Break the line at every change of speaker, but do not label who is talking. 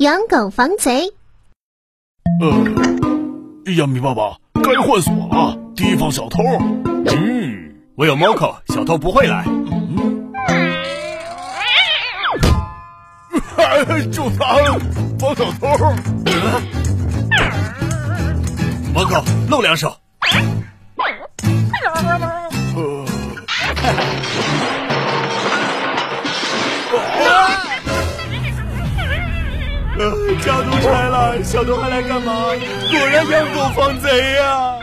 养狗防贼。
呃，亚米爸爸，该换锁了，提防小偷。
嗯，我有猫口，小偷不会来。
就他防小偷。
猫口，露两手。
家都拆了，小偷还来干嘛？果然养狗防贼呀！